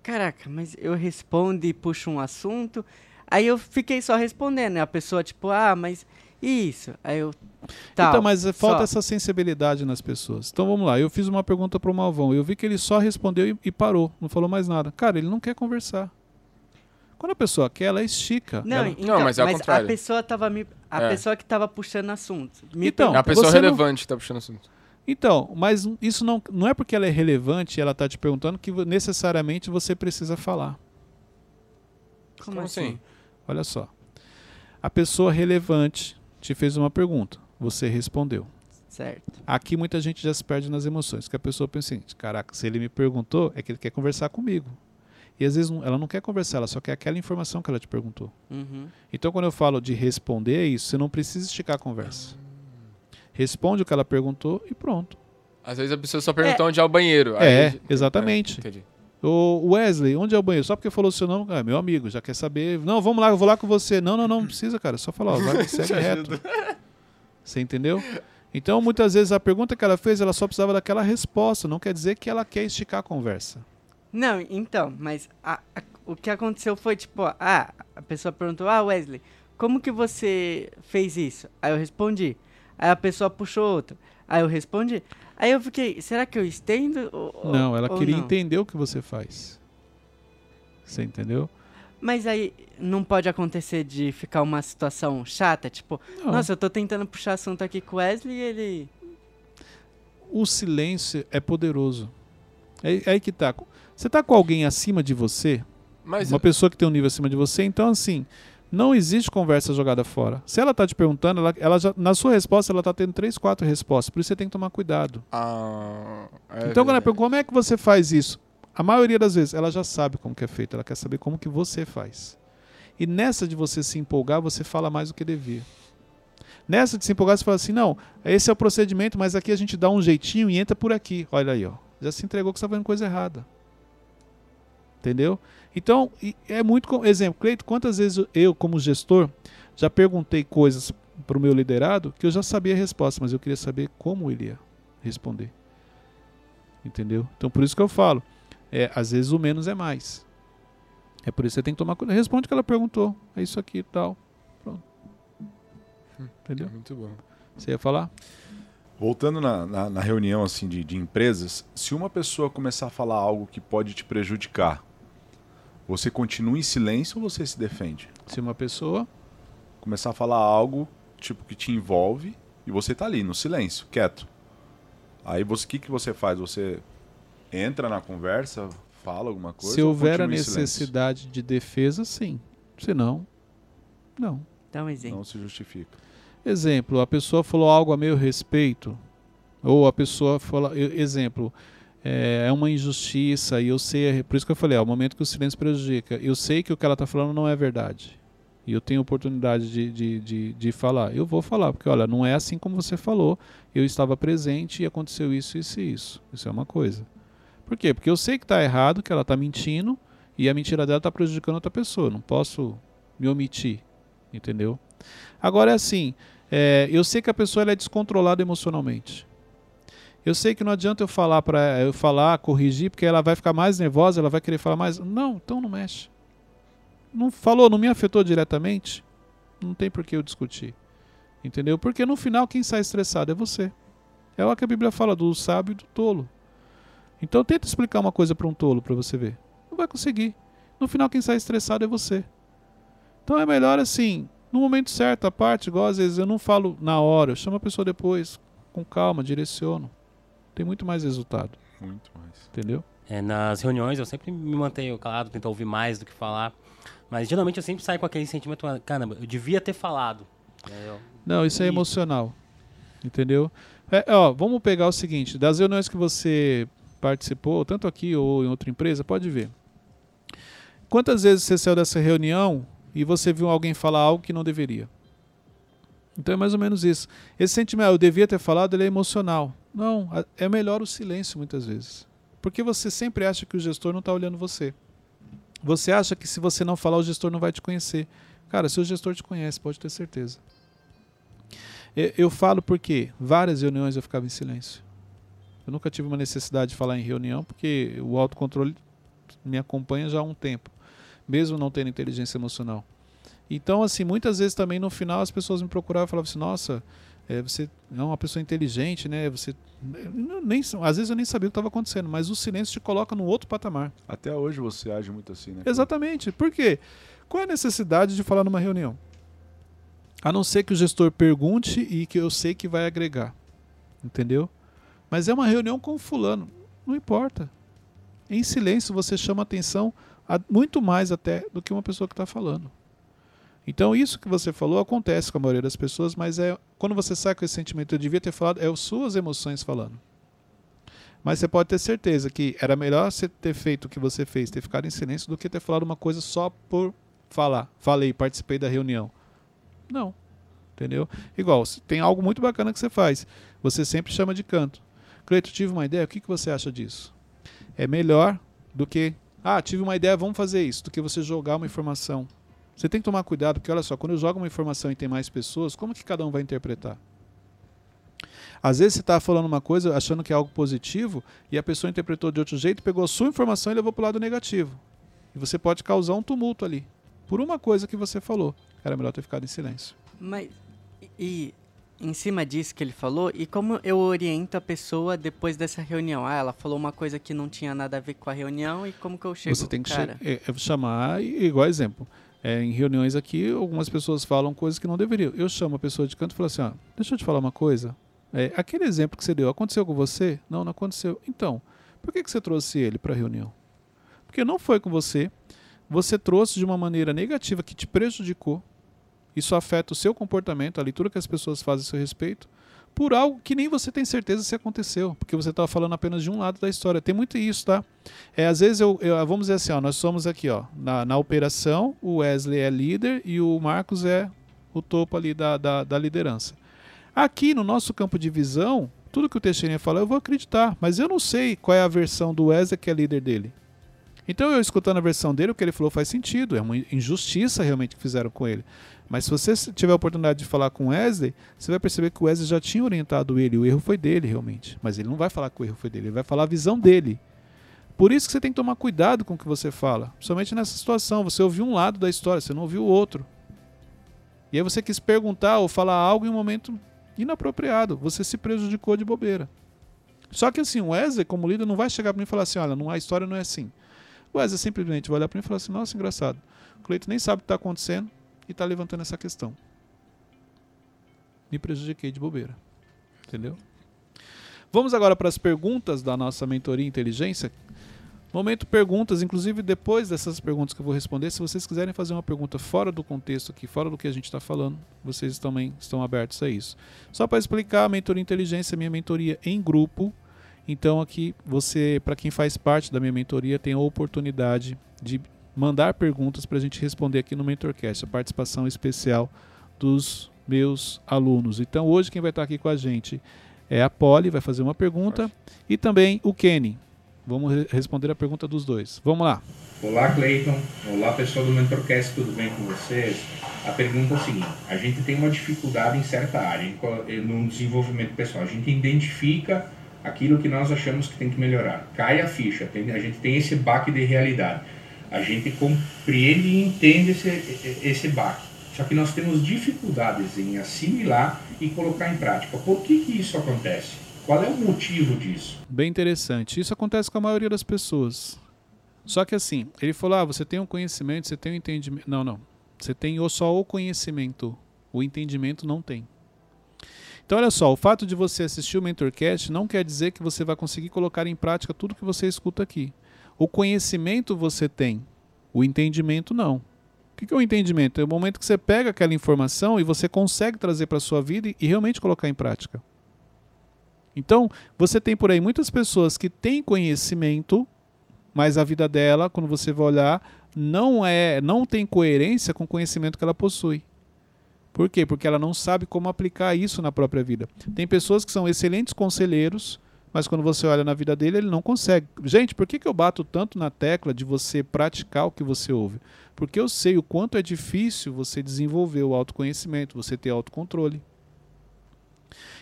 caraca, mas eu respondo e puxo um assunto. Aí eu fiquei só respondendo, né? A pessoa tipo, ah, mas isso. Aí eu tal. então, mas falta só. essa sensibilidade nas pessoas. Então vamos lá, eu fiz uma pergunta pro Malvão. Eu vi que ele só respondeu e, e parou, não falou mais nada. Cara, ele não quer conversar. Quando a pessoa quer, ela estica. Não, Ela- então, mas é ao a contrário. pessoa tava me a É. pessoa que tava puxando assunto. Me Então, É a pessoa você não- relevante que tá puxando assunto. Então, mas isso não, não é porque ela é relevante e ela está te perguntando que necessariamente você precisa falar. Como, Como assim? assim? Olha só. A pessoa relevante te fez uma pergunta, você respondeu. Certo. Aqui muita gente já se perde nas emoções, que a pessoa pensa assim, caraca, se ele me perguntou, é que ele quer conversar comigo. E às vezes ela não quer conversar, ela só quer aquela informação que ela te perguntou. Uhum. Então quando eu falo de responder é isso, você não precisa esticar a conversa. Responde o que ela perguntou e pronto. Às vezes a pessoa só pergunta onde é o banheiro. É, aí- exatamente. É, entendi. Ô Wesley, onde é o banheiro? Só porque falou o seu nome, ah, meu amigo, já quer saber. Não, vamos lá, eu vou lá com você. Não, não, não, não precisa, cara. É só falar, ó, vai, segue reto. Você entendeu? Então, muitas vezes a pergunta que ela fez, ela só precisava daquela resposta. Não quer dizer que ela quer esticar a conversa. Não, então, mas a- a- o que aconteceu foi tipo, ah, a pessoa perguntou, ah, Wesley, como que você fez isso? Aí eu respondi. Aí a pessoa puxou outra. Aí eu respondi. Aí eu fiquei, será que eu estendo? ou- não, ela ou queria não? entender o que você faz. Você entendeu? Mas aí não pode acontecer de ficar uma situação chata, tipo, Não. nossa, eu tô tentando puxar assunto aqui com o Wesley e ele. O silêncio é poderoso. É, é aí que tá. Você tá com alguém acima de você, Mas uma pessoa que tem um nível acima de você, então assim, não existe conversa jogada fora. Se ela tá te perguntando, ela, ela já, na sua resposta ela tá tendo três, quatro respostas, por isso você tem que tomar cuidado. Ah, é então quando ela pergunta como é que você faz isso, a maioria das vezes ela já sabe como que é feito, ela quer saber como que você faz. E nessa de você se empolgar, você fala mais do que devia. Nessa de se empolgar, você fala assim: não, esse é o procedimento, mas aqui a gente dá um jeitinho e entra por aqui. Olha aí, ó. Já se entregou que você está fazendo coisa errada. Entendeu? Então, é muito. Exemplo, Cleito, quantas vezes eu, como gestor, já perguntei coisas para o meu liderado que eu já sabia a resposta, mas eu queria saber como ele ia responder. Entendeu? Então, por isso que eu falo: é, às vezes o menos é mais. É por isso que você tem que tomar cuidado. Responde o que ela perguntou. É isso aqui e tal. Pronto. Entendeu? Muito bom. Você ia falar? Voltando na, na, na reunião assim de, de empresas, se uma pessoa começar a falar algo que pode te prejudicar, você continua em silêncio ou você se defende? Se uma pessoa. Começar a falar algo tipo que te envolve e você tá ali no silêncio, quieto. Aí você, o que que você faz? Você entra na conversa, fala alguma coisa? se ou houver a necessidade de defesa, sim. Se não, não. Dá um exemplo. Não se justifica. Exemplo, a pessoa falou algo a meu respeito, ou a pessoa fala, exemplo, é, é uma injustiça e eu sei, por isso que eu falei, é o momento que o silêncio prejudica. Eu sei que o que ela está falando não é verdade. E eu tenho oportunidade de, de, de, de falar. Eu vou falar, porque olha, não é assim como você falou. Eu estava presente e aconteceu isso, isso e isso. Isso é uma coisa. Por quê? Porque eu sei que está errado, que ela está mentindo, e a mentira dela está prejudicando outra pessoa. Não posso me omitir. Entendeu? Agora é assim, é, eu sei que a pessoa é descontrolada emocionalmente. Eu sei que não adianta eu falar para eu falar, corrigir, porque ela vai ficar mais nervosa, ela vai querer falar mais. Não, então não mexe. Não falou, não me afetou diretamente. Não tem por que eu discutir. Entendeu? Porque no final quem sai estressado é você. É o que a Bíblia fala do sábio e do tolo. Então tenta explicar uma coisa para um tolo para você ver. Não vai conseguir. No final quem sai estressado é você. Então é melhor assim, no momento certo, a parte, igual às vezes eu não falo na hora, eu chamo a pessoa depois, com calma, direciono. Tem muito mais resultado, Muito mais. entendeu? É, nas reuniões eu sempre me mantenho calado, tento ouvir mais do que falar. Mas geralmente eu sempre saio com aquele sentimento, caramba, eu devia ter falado. É, eu- Não, isso é emocional. Entendeu? É, ó, vamos pegar o seguinte, das reuniões que você participou, tanto aqui ou em outra empresa, pode ver. Quantas vezes você saiu dessa reunião e você viu alguém falar algo que não deveria? Então é mais ou menos isso. Esse sentimento, ah, eu devia ter falado, ele é emocional. Não, é melhor o silêncio muitas vezes. Porque você sempre acha que o gestor não está olhando você. Você acha que se você não falar, o gestor não vai te conhecer. Cara, se o gestor te conhece, pode ter certeza. Eu, eu falo porque várias reuniões eu ficava em silêncio. Eu nunca tive uma necessidade de falar em reunião, porque o autocontrole me acompanha já há um tempo, mesmo não tendo inteligência emocional. Então, assim, muitas vezes também no final as pessoas me procuravam e falavam assim: nossa, é, você é uma pessoa inteligente, né? Você. Nem, às vezes eu nem sabia o que estava acontecendo, mas o silêncio te coloca no outro patamar. Até hoje você age muito assim, né? Exatamente. Por quê? Qual é a necessidade de falar numa reunião? A não ser que o gestor pergunte e que eu sei que vai agregar. Entendeu? Mas é uma reunião com fulano. Não importa. Em silêncio você chama atenção a- muito mais até do que uma pessoa que está falando. Então isso que você falou acontece com a maioria das pessoas, mas é quando você sai com esse sentimento, eu devia ter falado, é as suas emoções falando. Mas você pode ter certeza que era melhor você ter feito o que você fez, ter ficado em silêncio, do que ter falado uma coisa só por falar. Falei, participei da reunião. Não. Entendeu? Igual, tem algo muito bacana que você faz. Você sempre chama de canto. Cleito, tive uma ideia, o que, que você acha disso? É melhor do que, ah, tive uma ideia, vamos fazer isso, do que você jogar uma informação. Você tem que tomar cuidado, porque olha só, quando eu jogo uma informação e tem mais pessoas, como que cada um vai interpretar? Às vezes você está falando uma coisa achando que é algo positivo e a pessoa interpretou de outro jeito, pegou a sua informação e levou para o lado negativo. E você pode causar um tumulto ali. Por uma coisa que você falou. Era melhor ter ficado em silêncio. Mas, e, em cima disso que ele falou, e como eu oriento a pessoa depois dessa reunião? Ah, ela falou uma coisa que não tinha nada a ver com a reunião, e como que eu chego, você tem que cara? é, é, chamar, e- igual exemplo. É, em reuniões aqui, algumas pessoas falam coisas que não deveriam. Eu chamo a pessoa de canto e falo assim: ó, deixa eu te falar uma coisa. É, aquele exemplo que você deu, aconteceu com você? Não, não aconteceu. Então, por que, que você trouxe ele para a reunião? Porque não foi com você. Você trouxe de uma maneira negativa que te prejudicou. Isso afeta o seu comportamento, a leitura que as pessoas fazem a seu respeito, por algo que nem você tem certeza se aconteceu, porque você estava falando apenas de um lado da história. Tem muito isso, tá? É, às vezes eu, eu- vamos dizer assim, ó, nós somos aqui, ó, na, na operação, o Wesley é líder e o Marcos é o topo ali da, da, da liderança. Aqui no nosso campo de visão, tudo que o Teixeirinha fala eu vou acreditar, mas eu não sei qual é a versão do Wesley que é líder dele. Então eu escutando a versão dele, o que ele falou faz sentido, é uma injustiça realmente que fizeram com ele. Mas se você tiver a oportunidade de falar com Wesley, você vai perceber que o Wesley já tinha orientado ele, o erro foi dele realmente. Mas ele não vai falar que o erro foi dele, ele vai falar a visão dele. Por isso que você tem que tomar cuidado com o que você fala, principalmente nessa situação. Você ouviu um lado da história, você não ouviu o outro. E aí você quis perguntar ou falar algo em um momento inapropriado. Você se prejudicou de bobeira. Só que assim, o Wesley, como líder, não vai chegar para mim e falar assim: olha, não, a história não é assim. O Wesley simplesmente vai olhar para mim e falar assim: nossa, engraçado. O Cleiton nem sabe o que está acontecendo e está levantando essa questão. Me prejudiquei de bobeira. Entendeu? Vamos agora para as perguntas da nossa mentoria inteligência. Momento perguntas, inclusive depois dessas perguntas que eu vou responder, se vocês quiserem fazer uma pergunta fora do contexto aqui, fora do que a gente está falando, vocês também estão abertos a isso. Só para explicar, a mentoria inteligência é minha mentoria em grupo. Então aqui você, para quem faz parte da minha mentoria, tem a oportunidade de mandar perguntas para a gente responder aqui no Mentorcast, a participação especial dos meus alunos. Então hoje quem vai estar aqui com a gente é a Polly, vai fazer uma pergunta, e também o Kenny. Vamos re responder a pergunta dos dois. Vamos lá. Olá, Cleiton. Olá, pessoal do Mentorcast, tudo bem com vocês? A pergunta é a seguinte: a gente tem uma dificuldade em certa área, no desenvolvimento pessoal. A gente identifica aquilo que nós achamos que tem que melhorar. Cai a ficha, tem, a gente tem esse baque de realidade. A gente compreende e entende esse, esse baque. Só que nós temos dificuldades em assimilar e colocar em prática. Por que, que isso acontece? Qual é o motivo disso? Bem interessante. Isso acontece com a maioria das pessoas. Só que assim, ele falou: ah, você tem um conhecimento, você tem um entendimento. Não, não. Você tem só o conhecimento. O entendimento não tem. Então, olha só, o fato de você assistir o Mentorcast não quer dizer que você vai conseguir colocar em prática tudo que você escuta aqui. O conhecimento você tem, o entendimento não. O que é o entendimento? É o momento que você pega aquela informação e você consegue trazer para a sua vida e realmente colocar em prática. Então, você tem por aí muitas pessoas que têm conhecimento, mas a vida dela, quando você vai olhar, não é, não tem coerência com o conhecimento que ela possui. Por quê? Porque ela não sabe como aplicar isso na própria vida. Tem pessoas que são excelentes conselheiros, mas quando você olha na vida dele, ele não consegue. Gente, por que, que eu bato tanto na tecla de você praticar o que você ouve? Porque eu sei o quanto é difícil você desenvolver o autoconhecimento, você ter autocontrole.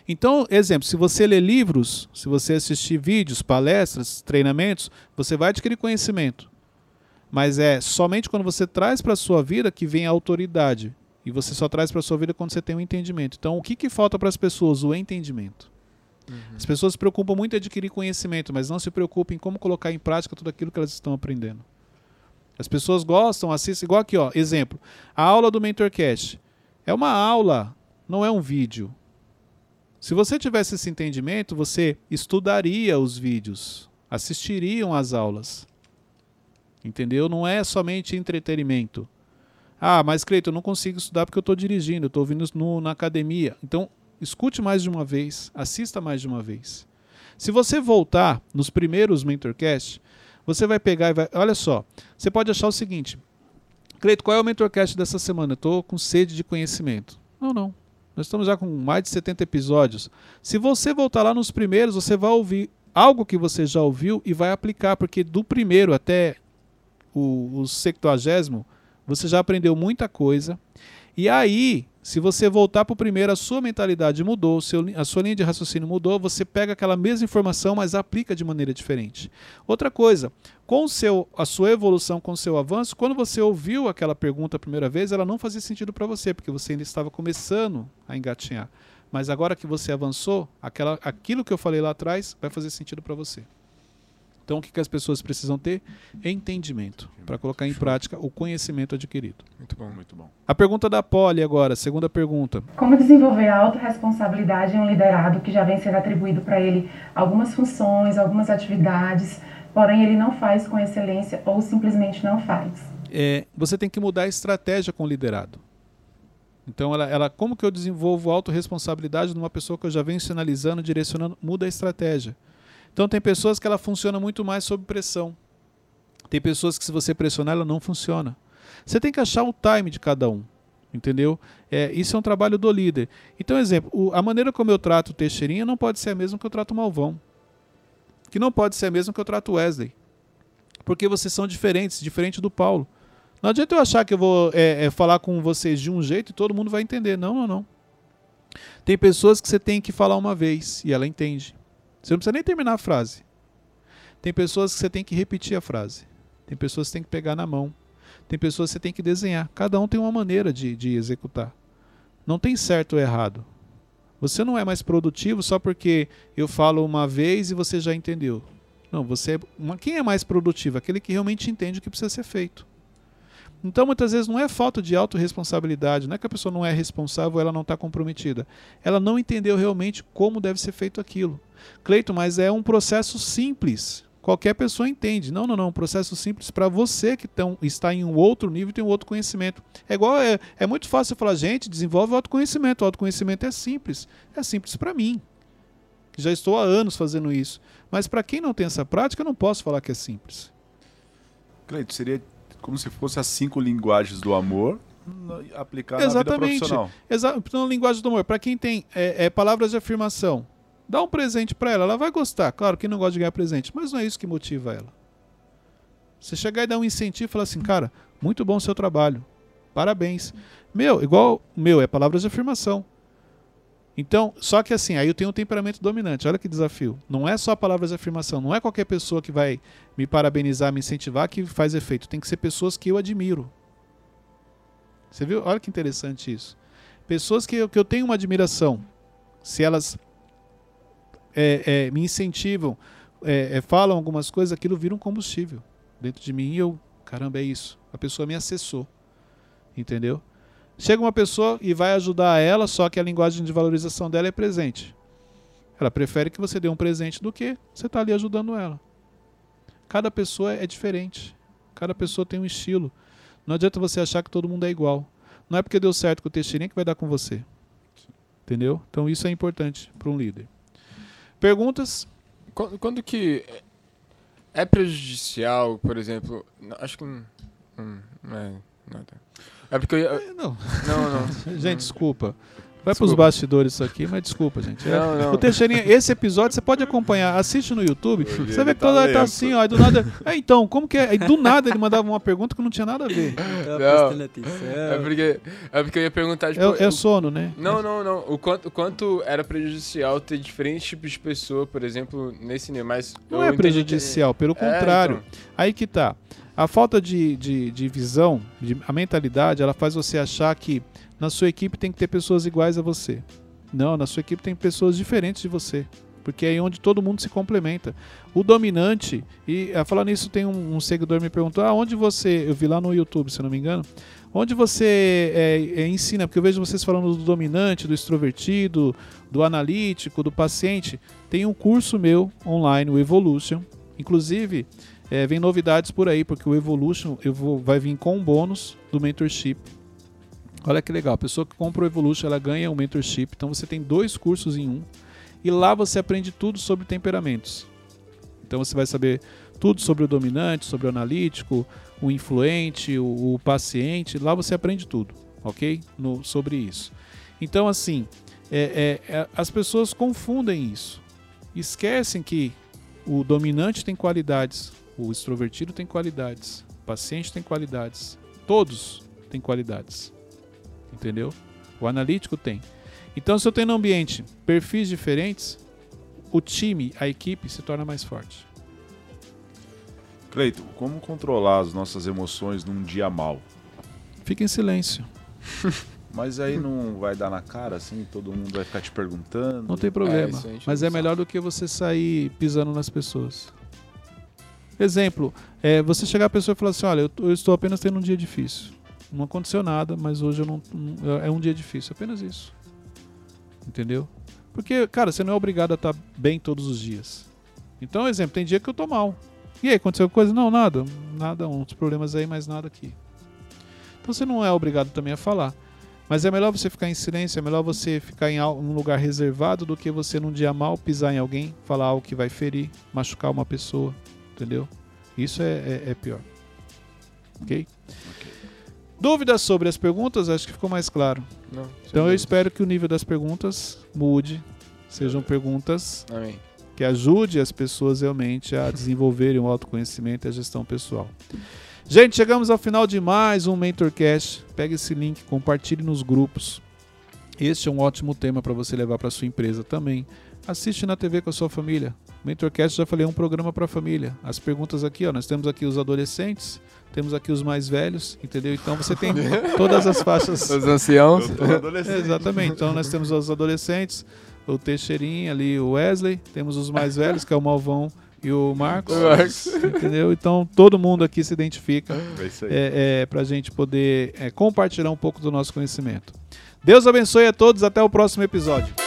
Então, exemplo, se você lê livros, se você assistir vídeos, palestras, treinamentos, você vai adquirir conhecimento. Mas é somente quando você traz para a sua vida que vem a autoridade. E você só traz para a sua vida quando você tem um entendimento. Então, o que, que falta para as pessoas? O entendimento. Uhum. As pessoas se preocupam muito em adquirir conhecimento, mas não se preocupam em como colocar em prática tudo aquilo que elas estão aprendendo. As pessoas gostam, assistem, igual aqui, ó, exemplo. A aula do MentorCast é uma aula, não é um vídeo. Se você tivesse esse entendimento, você estudaria os vídeos, assistiriam às aulas. Entendeu? Não é somente entretenimento. Ah, mas Cleiton, eu não consigo estudar porque eu estou dirigindo, eu estou ouvindo no, na academia. Então, escute mais de uma vez, assista mais de uma vez. Se você voltar nos primeiros Mentorcast, você vai pegar e vai. Olha só, você pode achar o seguinte: Cleiton, qual é o Mentorcast dessa semana? Estou com sede de conhecimento. Não, não. Nós estamos já com mais de 70 episódios. Se você voltar lá nos primeiros, você vai ouvir algo que você já ouviu e vai aplicar, porque do primeiro até o, o 70 você já aprendeu muita coisa. E aí, se você voltar para o primeiro, a sua mentalidade mudou, a sua linha de raciocínio mudou, você pega aquela mesma informação, mas aplica de maneira diferente. Outra coisa, com seu, a sua evolução, com o seu avanço, quando você ouviu aquela pergunta a primeira vez, ela não fazia sentido para você, porque você ainda estava começando a engatinhar. Mas agora que você avançou, aquela, aquilo que eu falei lá atrás vai fazer sentido para você. Então, o que, que as pessoas precisam ter? Entendimento, para colocar em prática o conhecimento adquirido. Muito bom, muito bom. A pergunta da Poli agora, segunda pergunta. Como desenvolver a autorresponsabilidade em um liderado que já vem sendo atribuído para ele algumas funções, algumas atividades, porém ele não faz com excelência ou simplesmente não faz? É, você tem que mudar a estratégia com o liderado. Então, ela, ela, como que eu desenvolvo autorresponsabilidade numa pessoa que eu já venho sinalizando, direcionando? Muda a estratégia. Então tem pessoas que ela funciona muito mais sob pressão. Tem pessoas que se você pressionar ela não funciona. Você tem que achar o time de cada um. Entendeu? É, isso é um trabalho do líder. Então, exemplo, o- a maneira como eu trato o Teixeirinha não pode ser a mesma que eu trato o Malvão. Que não pode ser a mesma que eu trato o Wesley. Porque vocês são diferentes, diferente do Paulo. Não adianta eu achar que eu vou é, é, falar com vocês de um jeito e todo mundo vai entender. Não, não, não. Tem pessoas que você tem que falar uma vez e ela entende. Você não precisa nem terminar a frase. Tem pessoas que você tem que repetir a frase. Tem pessoas que você tem que pegar na mão. Tem pessoas que você tem que desenhar. Cada um tem uma maneira de, de executar. Não tem certo ou errado. Você não é mais produtivo só porque eu falo uma vez e você já entendeu. Não, você é uma, quem é mais produtivo? Aquele que realmente entende o que precisa ser feito. Então, muitas vezes, não é falta de autorresponsabilidade, não é que a pessoa não é responsável, ela não está comprometida. Ela não entendeu realmente como deve ser feito aquilo. Cleito, mas é um processo simples. Qualquer pessoa entende. Não, não, não. Um processo simples para você que tão, está em um outro nível tem um outro conhecimento. É igual, é, é muito fácil falar, gente, desenvolve o autoconhecimento. O autoconhecimento é simples. É simples para mim. Já estou há anos fazendo isso. Mas para quem não tem essa prática, eu não posso falar que é simples. Cleito, seria como se fosse as cinco linguagens do amor na- aplicada na vida Exatamente. profissional. Exato. Então, linguagem do amor. Para quem tem é, é, palavras de afirmação, dá um presente para ela. Ela vai gostar. Claro, quem não gosta de ganhar presente, mas não é isso que motiva ela. Você chegar e dar um incentivo e falar assim, cara, muito bom o seu trabalho. Parabéns. Meu, igual meu, é palavras de afirmação. Então, só que assim, aí eu tenho um temperamento dominante. Olha que desafio. Não é só palavras de afirmação. Não é qualquer pessoa que vai me parabenizar, me incentivar que faz efeito. Tem que ser pessoas que eu admiro. Você viu? Olha que interessante isso. Pessoas que eu, que eu tenho uma admiração, se elas é, é, me incentivam, é, é, falam algumas coisas, aquilo vira um combustível dentro de mim e eu, caramba, é isso. A pessoa me acessou. Entendeu? Chega uma pessoa e vai ajudar ela, só que a linguagem de valorização dela é presente. Ela prefere que você dê um presente do que você está ali ajudando ela. Cada pessoa é diferente. Cada pessoa tem um estilo. Não adianta você achar que todo mundo é igual. Não é porque deu certo com o Teixeirinha que vai dar com você. Entendeu? Então isso é importante para um líder. Perguntas? Quando, quando que é prejudicial, por exemplo, acho que hum, hum, não é nada. É porque eu, ia- Eh, Não, não, não. gente, desculpa. Vai para os bastidores isso aqui, mas desculpa, gente. É- Não, não. O Teixeirinha, esse episódio você pode acompanhar, assiste no YouTube. Hoje Você vê que tá toda hora tá assim, ó, e do nada. É, então, como que é? E do nada ele mandava uma pergunta que não tinha nada a ver. Tô Não. É porque, é porque eu ia perguntar, tipo, É, é sono, né? Não, não, não. O quanto, o quanto era prejudicial ter diferentes tipos de pessoa, por exemplo, nesse nível, mas... Não é prejudicial, pelo É, contrário. então. Aí que tá. A falta de, de, de visão, de- a mentalidade, ela faz você achar que na sua equipe tem que ter pessoas iguais a você. Não, na sua equipe tem pessoas diferentes de você. Porque é aí onde todo mundo se complementa. O dominante, e a falar nisso, tem um, um seguidor me perguntou: ah, onde você. Eu vi lá no YouTube, se não me engano. Onde você é, é, ensina, porque eu vejo vocês falando do dominante, do extrovertido, do analítico, do paciente. Tem um curso meu online, o Evolution. Inclusive, é, vem novidades por aí, porque o Evolution eu vou, vai vir com um bônus do mentorship. Olha que legal, a pessoa que compra o Evolution ela ganha o mentorship. Então você tem dois cursos em um. E lá você aprende tudo sobre temperamentos. Então você vai saber tudo sobre o dominante, sobre o analítico, o influente, o, o paciente. Lá você aprende tudo, ok? No, sobre isso. Então, assim, é- é- é- as pessoas confundem isso. Esquecem que o dominante tem qualidades, o extrovertido tem qualidades, o paciente tem qualidades, todos têm qualidades. Entendeu? O analítico tem. Então, se eu tenho no ambiente perfis diferentes, o time, a equipe se torna mais forte. Cleito, como controlar as nossas emoções num dia mal? Fica em silêncio. Mas aí não vai dar na cara, assim, todo mundo vai ficar te perguntando. Não tem problema. gente mas é melhor do que você sair pisando nas pessoas. Exemplo, é você chegar a pessoa e falar assim: olha, eu, eu estou apenas tendo um dia difícil. Não aconteceu nada, mas hoje eu não, não- é um dia difícil. Apenas isso. Entendeu? Porque, cara, você não é obrigado a estar bem todos os dias. Então, exemplo, tem dia que eu tô mal. E aí, aconteceu coisa? Não, nada. Nada, uns problemas aí, mas nada aqui. Então você não é obrigado também a falar. Mas é melhor você ficar em silêncio, é melhor você ficar em um lugar reservado do que você num dia mal pisar em alguém, falar algo que vai ferir, machucar uma pessoa, entendeu? Isso é, é- é pior. Ok? Dúvidas sobre as perguntas? Acho que ficou mais claro. Não, Então eu espero que o nível das perguntas mude. Sejam perguntas dúvida. Amém. que ajude as pessoas realmente a desenvolverem o autoconhecimento e a gestão pessoal. Gente, chegamos ao final de mais um MentorCast. Pega esse link, compartilhe nos grupos. Este é um ótimo tema para você levar para sua empresa também. Assiste na TV com a sua família. MentorCast já falei é um programa para a família. As perguntas aqui, ó, nós temos aqui os adolescentes, temos aqui os mais velhos, entendeu? Então você tem todas as faixas. Os anciãos. Adolescente. Exatamente. Então nós temos os adolescentes, o Teixeirinha ali, o Wesley, temos os mais velhos, que é o Malvão e o Marcos. O Marcos. Entendeu? Então todo mundo aqui se identifica É é, é, para a gente poder é, compartilhar um pouco do nosso conhecimento. Deus abençoe a todos, até o próximo episódio.